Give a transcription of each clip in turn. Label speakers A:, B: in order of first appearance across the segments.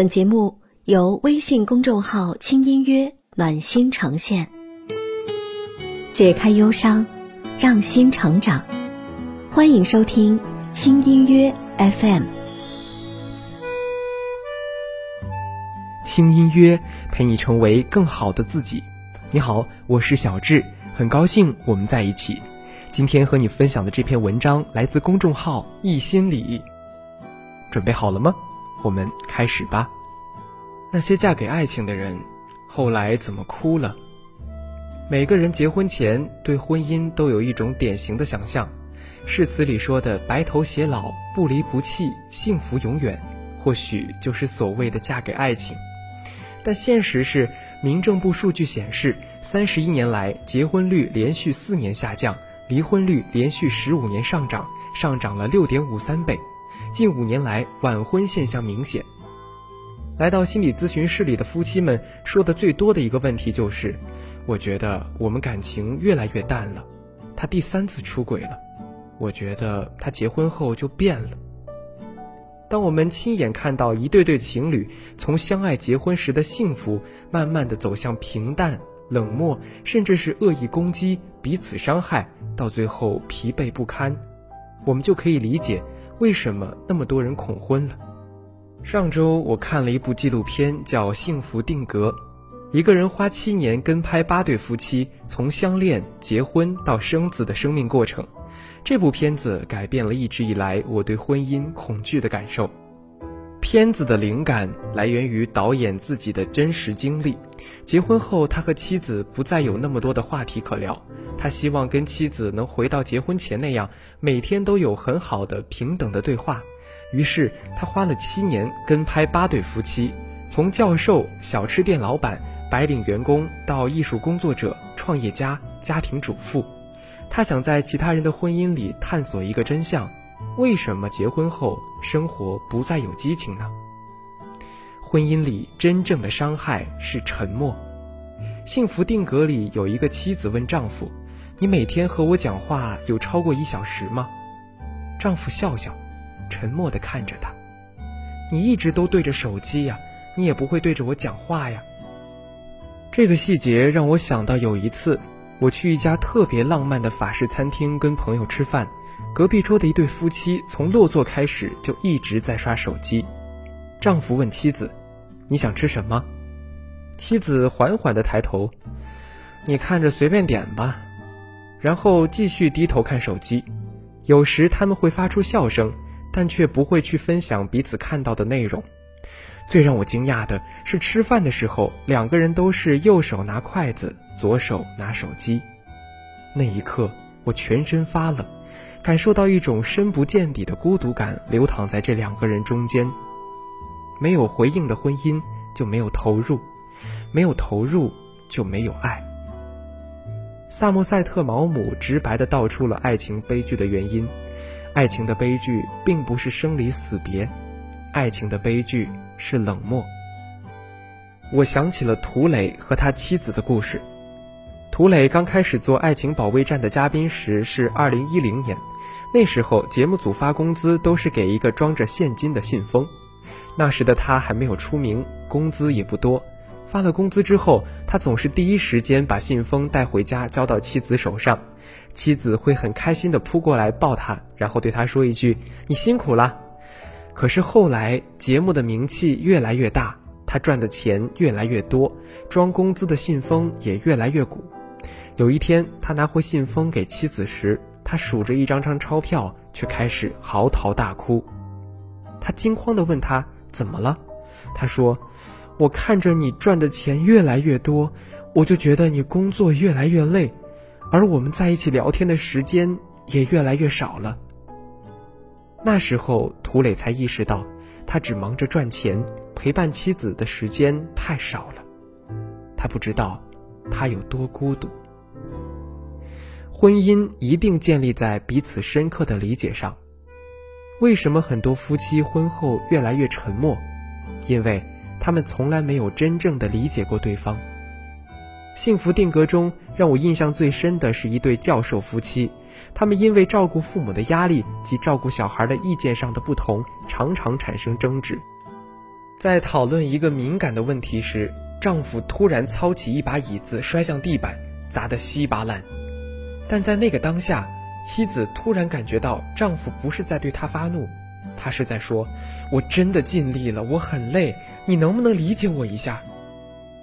A: 本节目由微信公众号“轻音乐”暖心呈现，解开忧伤，让心成长。欢迎收听“轻音乐 FM”。
B: 轻音乐陪你成为更好的自己。你好，我是小智，很高兴我们在一起。今天和你分享的这篇文章来自公众号“一心理”，准备好了吗？我们开始吧。那些嫁给爱情的人，后来怎么哭了？每个人结婚前对婚姻都有一种典型的想象，誓词里说的“白头偕老，不离不弃，幸福永远”，或许就是所谓的嫁给爱情。但现实是，民政部数据显示，三十一年来结婚率连续四年下降。离婚率连续十五年上涨，上涨了六点五三倍。近五年来，晚婚现象明显。来到心理咨询室里的夫妻们说的最多的一个问题就是：“我觉得我们感情越来越淡了。”他第三次出轨了。我觉得他结婚后就变了。当我们亲眼看到一对对情侣从相爱结婚时的幸福，慢慢的走向平淡。冷漠，甚至是恶意攻击，彼此伤害，到最后疲惫不堪，我们就可以理解为什么那么多人恐婚了。上周我看了一部纪录片，叫《幸福定格》，一个人花七年跟拍八对夫妻从相恋、结婚到生子的生命过程。这部片子改变了一直以来我对婚姻恐惧的感受。片子的灵感来源于导演自己的真实经历。结婚后，他和妻子不再有那么多的话题可聊。他希望跟妻子能回到结婚前那样，每天都有很好的平等的对话。于是，他花了七年跟拍八对夫妻，从教授、小吃店老板、白领员工到艺术工作者、创业家、家庭主妇。他想在其他人的婚姻里探索一个真相。为什么结婚后生活不再有激情呢？婚姻里真正的伤害是沉默。幸福定格里有一个妻子问丈夫：“你每天和我讲话有超过一小时吗？”丈夫笑笑，沉默地看着她：“你一直都对着手机呀，你也不会对着我讲话呀。”这个细节让我想到有一次，我去一家特别浪漫的法式餐厅跟朋友吃饭。隔壁桌的一对夫妻从落座开始就一直在刷手机。丈夫问妻子：“你想吃什么？”妻子缓缓地抬头：“你看着随便点吧。”然后继续低头看手机。有时他们会发出笑声，但却不会去分享彼此看到的内容。最让我惊讶的是，吃饭的时候两个人都是右手拿筷子，左手拿手机。那一刻，我全身发冷。感受到一种深不见底的孤独感流淌在这两个人中间。没有回应的婚姻就没有投入，没有投入就没有爱。萨默塞特·毛姆直白地道出了爱情悲剧的原因：爱情的悲剧并不是生离死别，爱情的悲剧是冷漠。我想起了涂磊和他妻子的故事。涂磊刚开始做《爱情保卫战》的嘉宾时是二零一零年，那时候节目组发工资都是给一个装着现金的信封。那时的他还没有出名，工资也不多。发了工资之后，他总是第一时间把信封带回家交到妻子手上，妻子会很开心地扑过来抱他，然后对他说一句：“你辛苦了。”可是后来节目的名气越来越大，他赚的钱越来越多，装工资的信封也越来越鼓。有一天，他拿回信封给妻子时，他数着一张张钞票，却开始嚎啕大哭。他惊慌地问他怎么了？他说：“我看着你赚的钱越来越多，我就觉得你工作越来越累，而我们在一起聊天的时间也越来越少了。”那时候，涂磊才意识到，他只忙着赚钱，陪伴妻子的时间太少了。他不知道，他有多孤独。婚姻一定建立在彼此深刻的理解上。为什么很多夫妻婚后越来越沉默？因为他们从来没有真正的理解过对方。幸福定格中让我印象最深的是一对教授夫妻，他们因为照顾父母的压力及照顾小孩的意见上的不同，常常产生争执。在讨论一个敏感的问题时，丈夫突然操起一把椅子摔向地板，砸得稀巴烂。但在那个当下，妻子突然感觉到丈夫不是在对她发怒，他是在说：“我真的尽力了，我很累，你能不能理解我一下？”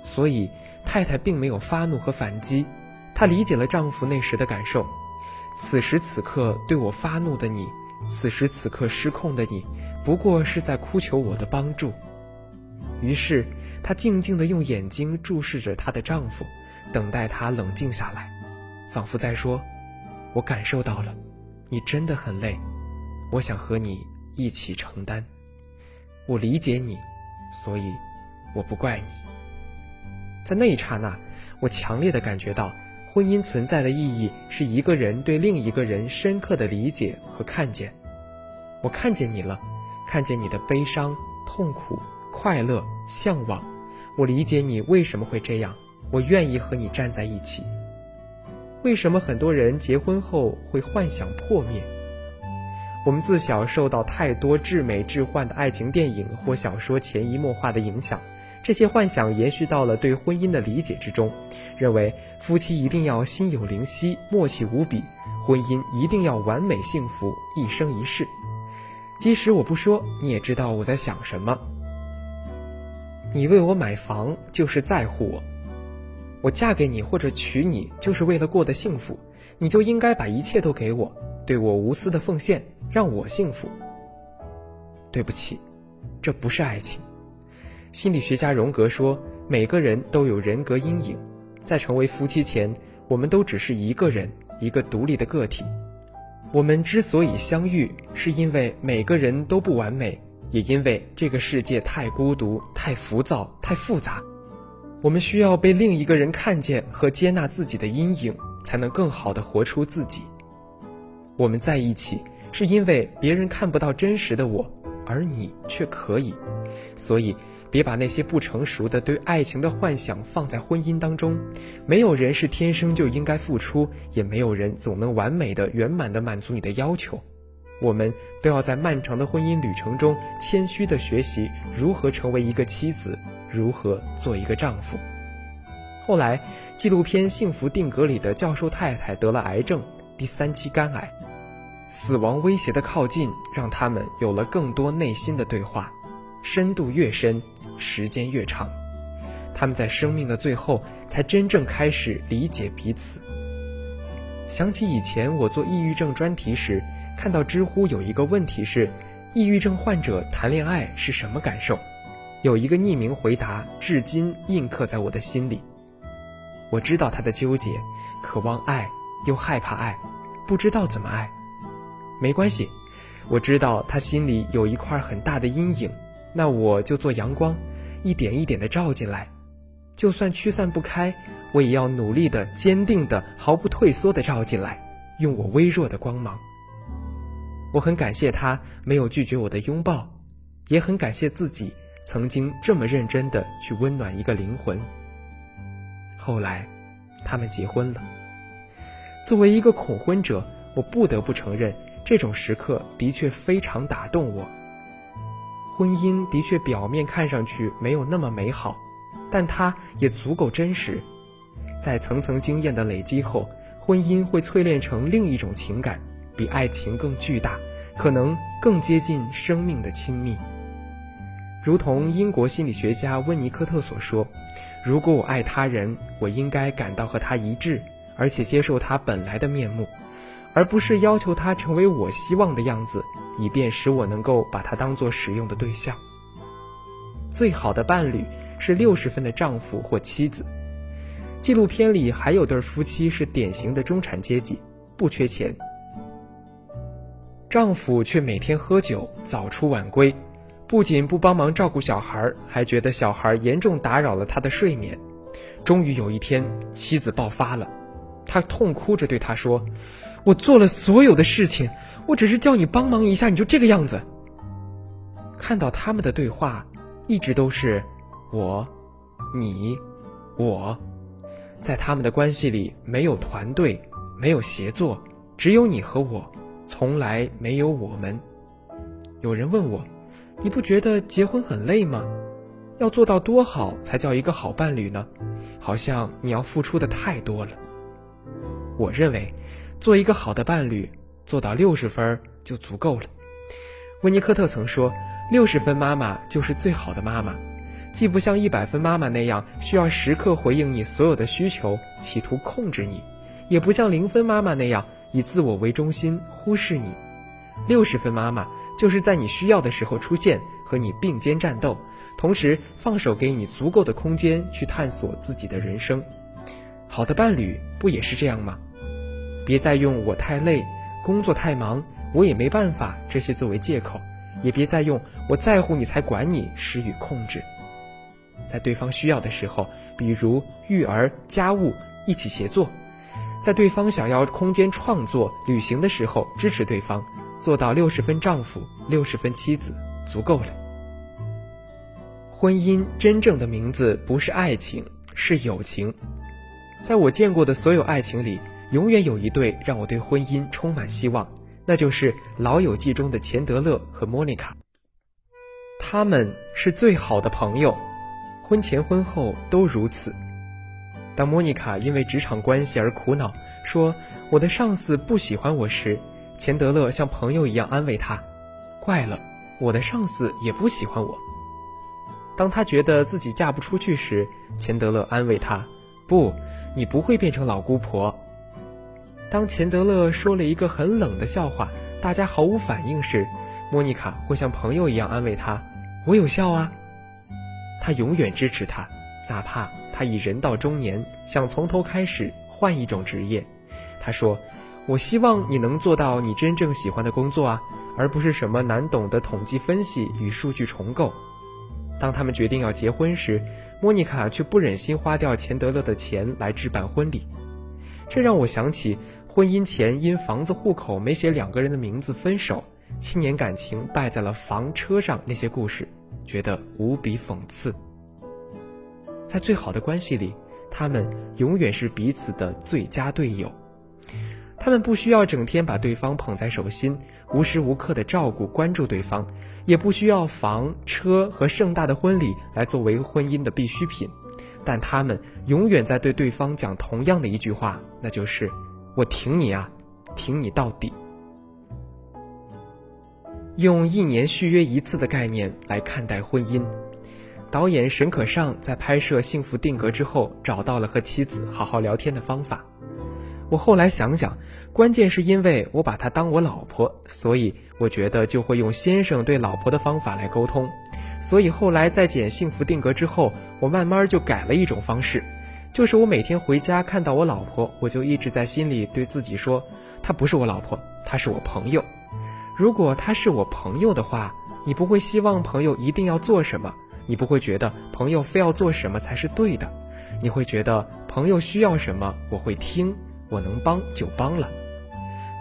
B: 所以太太并没有发怒和反击，她理解了丈夫那时的感受。此时此刻对我发怒的你，此时此刻失控的你，不过是在哭求我的帮助。于是，她静静地用眼睛注视着她的丈夫，等待他冷静下来，仿佛在说：“我感受到了，你真的很累，我想和你一起承担。我理解你，所以我不怪你。”在那一刹那，我强烈的感觉到，婚姻存在的意义是一个人对另一个人深刻的理解和看见。我看见你了，看见你的悲伤、痛苦。快乐、向往，我理解你为什么会这样，我愿意和你站在一起。为什么很多人结婚后会幻想破灭？我们自小受到太多至美至幻的爱情电影或小说潜移默化的影响，这些幻想延续到了对婚姻的理解之中，认为夫妻一定要心有灵犀、默契无比，婚姻一定要完美幸福、一生一世。即使我不说，你也知道我在想什么。你为我买房就是在乎我，我嫁给你或者娶你就是为了过得幸福，你就应该把一切都给我，对我无私的奉献，让我幸福。对不起，这不是爱情。心理学家荣格说，每个人都有人格阴影，在成为夫妻前，我们都只是一个人，一个独立的个体。我们之所以相遇，是因为每个人都不完美。也因为这个世界太孤独、太浮躁、太复杂，我们需要被另一个人看见和接纳自己的阴影，才能更好的活出自己。我们在一起，是因为别人看不到真实的我，而你却可以。所以，别把那些不成熟的对爱情的幻想放在婚姻当中。没有人是天生就应该付出，也没有人总能完美的、圆满的满足你的要求。我们都要在漫长的婚姻旅程中，谦虚的学习如何成为一个妻子，如何做一个丈夫。后来，纪录片《幸福定格》里的教授太太得了癌症，第三期肝癌，死亡威胁的靠近，让他们有了更多内心的对话，深度越深，时间越长，他们在生命的最后，才真正开始理解彼此。想起以前我做抑郁症专题时。看到知乎有一个问题是，抑郁症患者谈恋爱是什么感受？有一个匿名回答，至今印刻在我的心里。我知道他的纠结，渴望爱又害怕爱，不知道怎么爱。没关系，我知道他心里有一块很大的阴影，那我就做阳光，一点一点的照进来。就算驱散不开，我也要努力的、坚定的、毫不退缩的照进来，用我微弱的光芒。我很感谢他没有拒绝我的拥抱，也很感谢自己曾经这么认真的去温暖一个灵魂。后来，他们结婚了。作为一个恐婚者，我不得不承认，这种时刻的确非常打动我。婚姻的确表面看上去没有那么美好，但它也足够真实。在层层经验的累积后，婚姻会淬炼成另一种情感。比爱情更巨大，可能更接近生命的亲密。如同英国心理学家温尼科特所说：“如果我爱他人，我应该感到和他一致，而且接受他本来的面目，而不是要求他成为我希望的样子，以便使我能够把他当做使用的对象。”最好的伴侣是六十分的丈夫或妻子。纪录片里还有对夫妻是典型的中产阶级，不缺钱。丈夫却每天喝酒，早出晚归，不仅不帮忙照顾小孩，还觉得小孩严重打扰了他的睡眠。终于有一天，妻子爆发了，她痛哭着对他说：“我做了所有的事情，我只是叫你帮忙一下，你就这个样子。”看到他们的对话，一直都是我、你、我，在他们的关系里没有团队，没有协作，只有你和我。从来没有我们。有人问我：“你不觉得结婚很累吗？”要做到多好才叫一个好伴侣呢？好像你要付出的太多了。我认为，做一个好的伴侣，做到六十分就足够了。温尼科特曾说：“六十分妈妈就是最好的妈妈，既不像一百分妈妈那样需要时刻回应你所有的需求，企图控制你，也不像零分妈妈那样以自我为中心忽视你。六十分妈妈就是在你需要的时候出现，和你并肩战斗。”同时放手给你足够的空间去探索自己的人生，好的伴侣不也是这样吗？别再用我太累、工作太忙、我也没办法这些作为借口，也别再用我在乎你才管你施予控制。在对方需要的时候，比如育儿、家务，一起协作；在对方想要空间创作、旅行的时候，支持对方，做到六十分丈夫、六十分妻子，足够了。婚姻真正的名字不是爱情，是友情。在我见过的所有爱情里，永远有一对让我对婚姻充满希望，那就是《老友记》中的钱德勒和莫妮卡。他们是最好的朋友，婚前婚后都如此。当莫妮卡因为职场关系而苦恼，说我的上司不喜欢我时，钱德勒像朋友一样安慰她：“怪了，我的上司也不喜欢我。”当他觉得自己嫁不出去时，钱德勒安慰他：“不，你不会变成老姑婆。”当钱德勒说了一个很冷的笑话，大家毫无反应时，莫妮卡会像朋友一样安慰他：“我有笑啊。”他永远支持他，哪怕他已人到中年，想从头开始换一种职业。他说：“我希望你能做到你真正喜欢的工作啊，而不是什么难懂的统计分析与数据重构。”当他们决定要结婚时，莫妮卡却不忍心花掉钱德勒的钱来置办婚礼，这让我想起婚姻前因房子户口没写两个人的名字分手，七年感情败在了房车上那些故事，觉得无比讽刺。在最好的关系里，他们永远是彼此的最佳队友。他们不需要整天把对方捧在手心，无时无刻的照顾关注对方，也不需要房车和盛大的婚礼来作为婚姻的必需品，但他们永远在对对方讲同样的一句话，那就是“我挺你啊，挺你到底”。用一年续约一次的概念来看待婚姻，导演沈可尚在拍摄《幸福定格》之后，找到了和妻子好好聊天的方法。我后来想想，关键是因为我把她当我老婆，所以我觉得就会用先生对老婆的方法来沟通。所以后来在剪《幸福定格》之后，我慢慢就改了一种方式，就是我每天回家看到我老婆，我就一直在心里对自己说：她不是我老婆，她是我朋友。如果她是我朋友的话，你不会希望朋友一定要做什么，你不会觉得朋友非要做什么才是对的，你会觉得朋友需要什么，我会听。我能帮就帮了，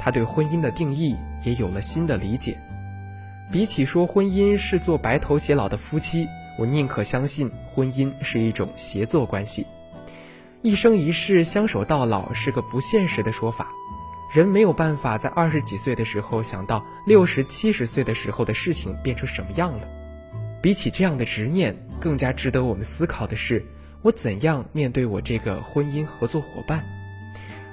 B: 他对婚姻的定义也有了新的理解。比起说婚姻是做白头偕老的夫妻，我宁可相信婚姻是一种协作关系。一生一世相守到老是个不现实的说法，人没有办法在二十几岁的时候想到六十七十岁的时候的事情变成什么样了。比起这样的执念，更加值得我们思考的是，我怎样面对我这个婚姻合作伙伴。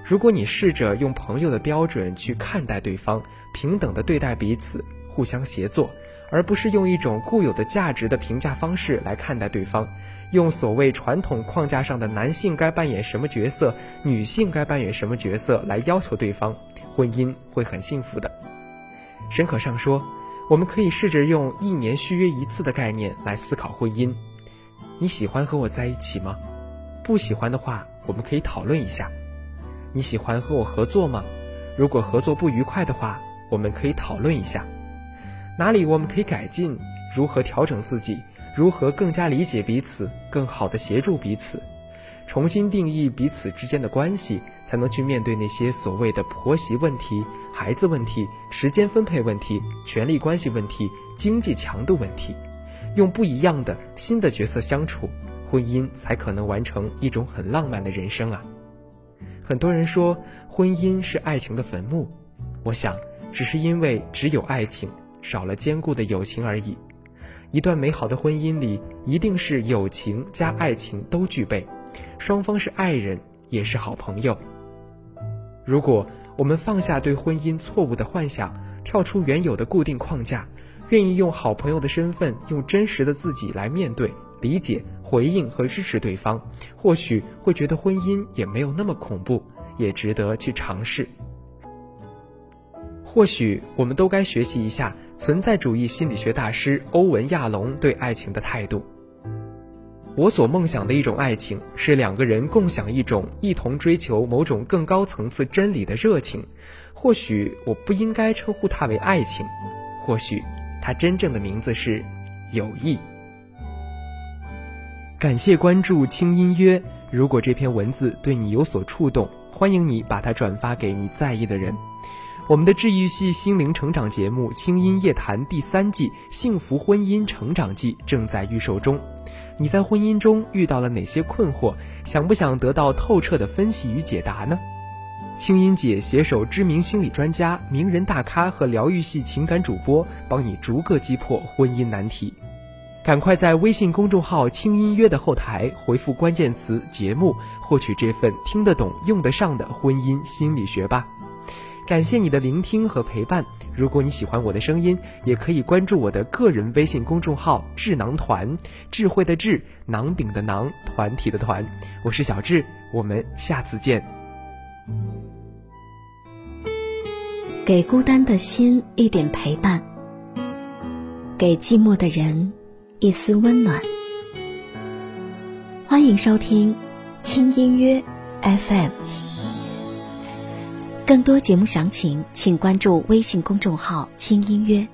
B: 如果你试着用朋友的标准去看待对方，平等的对待彼此，互相协作，而不是用一种固有的价值的评价方式来看待对方，用所谓传统框架上的男性该扮演什么角色，女性该扮演什么角色来要求对方，婚姻会很幸福的。沈可尚说，我们可以试着用一年续约一次的概念来思考婚姻。你喜欢和我在一起吗？不喜欢的话，我们可以讨论一下。你喜欢和我合作吗？如果合作不愉快的话，我们可以讨论一下，哪里我们可以改进，如何调整自己，如何更加理解彼此，更好的协助彼此，重新定义彼此之间的关系，才能去面对那些所谓的婆媳问题、孩子问题、时间分配问题、权力关系问题、经济强度问题，用不一样的新的角色相处，婚姻才可能完成一种很浪漫的人生啊。很多人说婚姻是爱情的坟墓，我想只是因为只有爱情，少了坚固的友情而已。一段美好的婚姻里，一定是友情加爱情都具备，双方是爱人，也是好朋友。如果我们放下对婚姻错误的幻想，跳出原有的固定框架，愿意用好朋友的身份，用真实的自己来面对、理解、回应和支持对方，或许会觉得婚姻也没有那么恐怖，也值得去尝试。或许我们都该学习一下存在主义心理学大师欧文·亚龙对爱情的态度。我所梦想的一种爱情，是两个人共享一种一同追求某种更高层次真理的热情。或许我不应该称呼它为爱情，或许它真正的名字是友谊。感谢关注轻音约。如果这篇文字对你有所触动，欢迎你把它转发给你在意的人。我们的治愈系心灵成长节目《轻音夜谈》第三季《幸福婚姻成长记》正在预售中。你在婚姻中遇到了哪些困惑？想不想得到透彻的分析与解答呢？轻音姐携手知名心理专家、名人大咖和疗愈系情感主播，帮你逐个击破婚姻难题。赶快在微信公众号“轻音约”的后台回复关键词“节目”，获取这份听得懂、用得上的婚姻心理学吧。感谢你的聆听和陪伴。如果你喜欢我的声音，也可以关注我的个人微信公众号“智囊团”，智慧的智，囊饼的囊，团体的团。我是小智，我们下次见。
A: 给孤单的心一点陪伴，给寂寞的人一丝温暖。欢迎收听轻音乐 FM。更多节目详情，请关注微信公众号“轻音乐”。